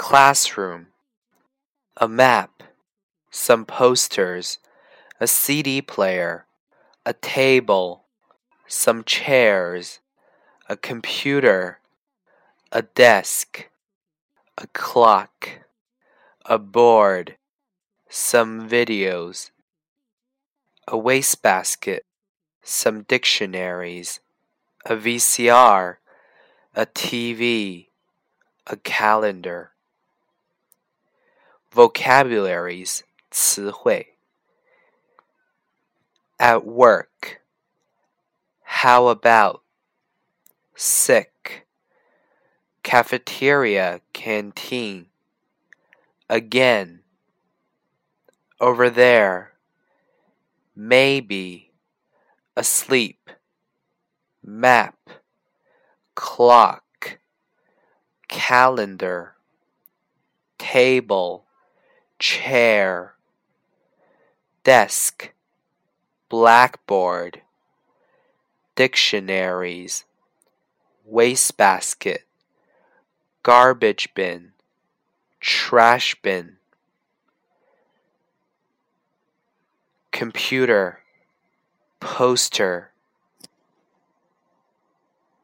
classroom, a map, some posters, a CD player, a table, some chairs, a computer, a desk, a clock, a board, some videos, a wastebasket, some dictionaries, a VCR, a TV, a calendar. Vocabularies 词汇 At work. How about sick? Cafeteria, canteen. Again. Over there. Maybe. Asleep. Map. Clock. Calendar. Table. Chair. Desk. Blackboard. Dictionaries. Wastebasket. Garbage bin. Trash bin. Computer. Poster.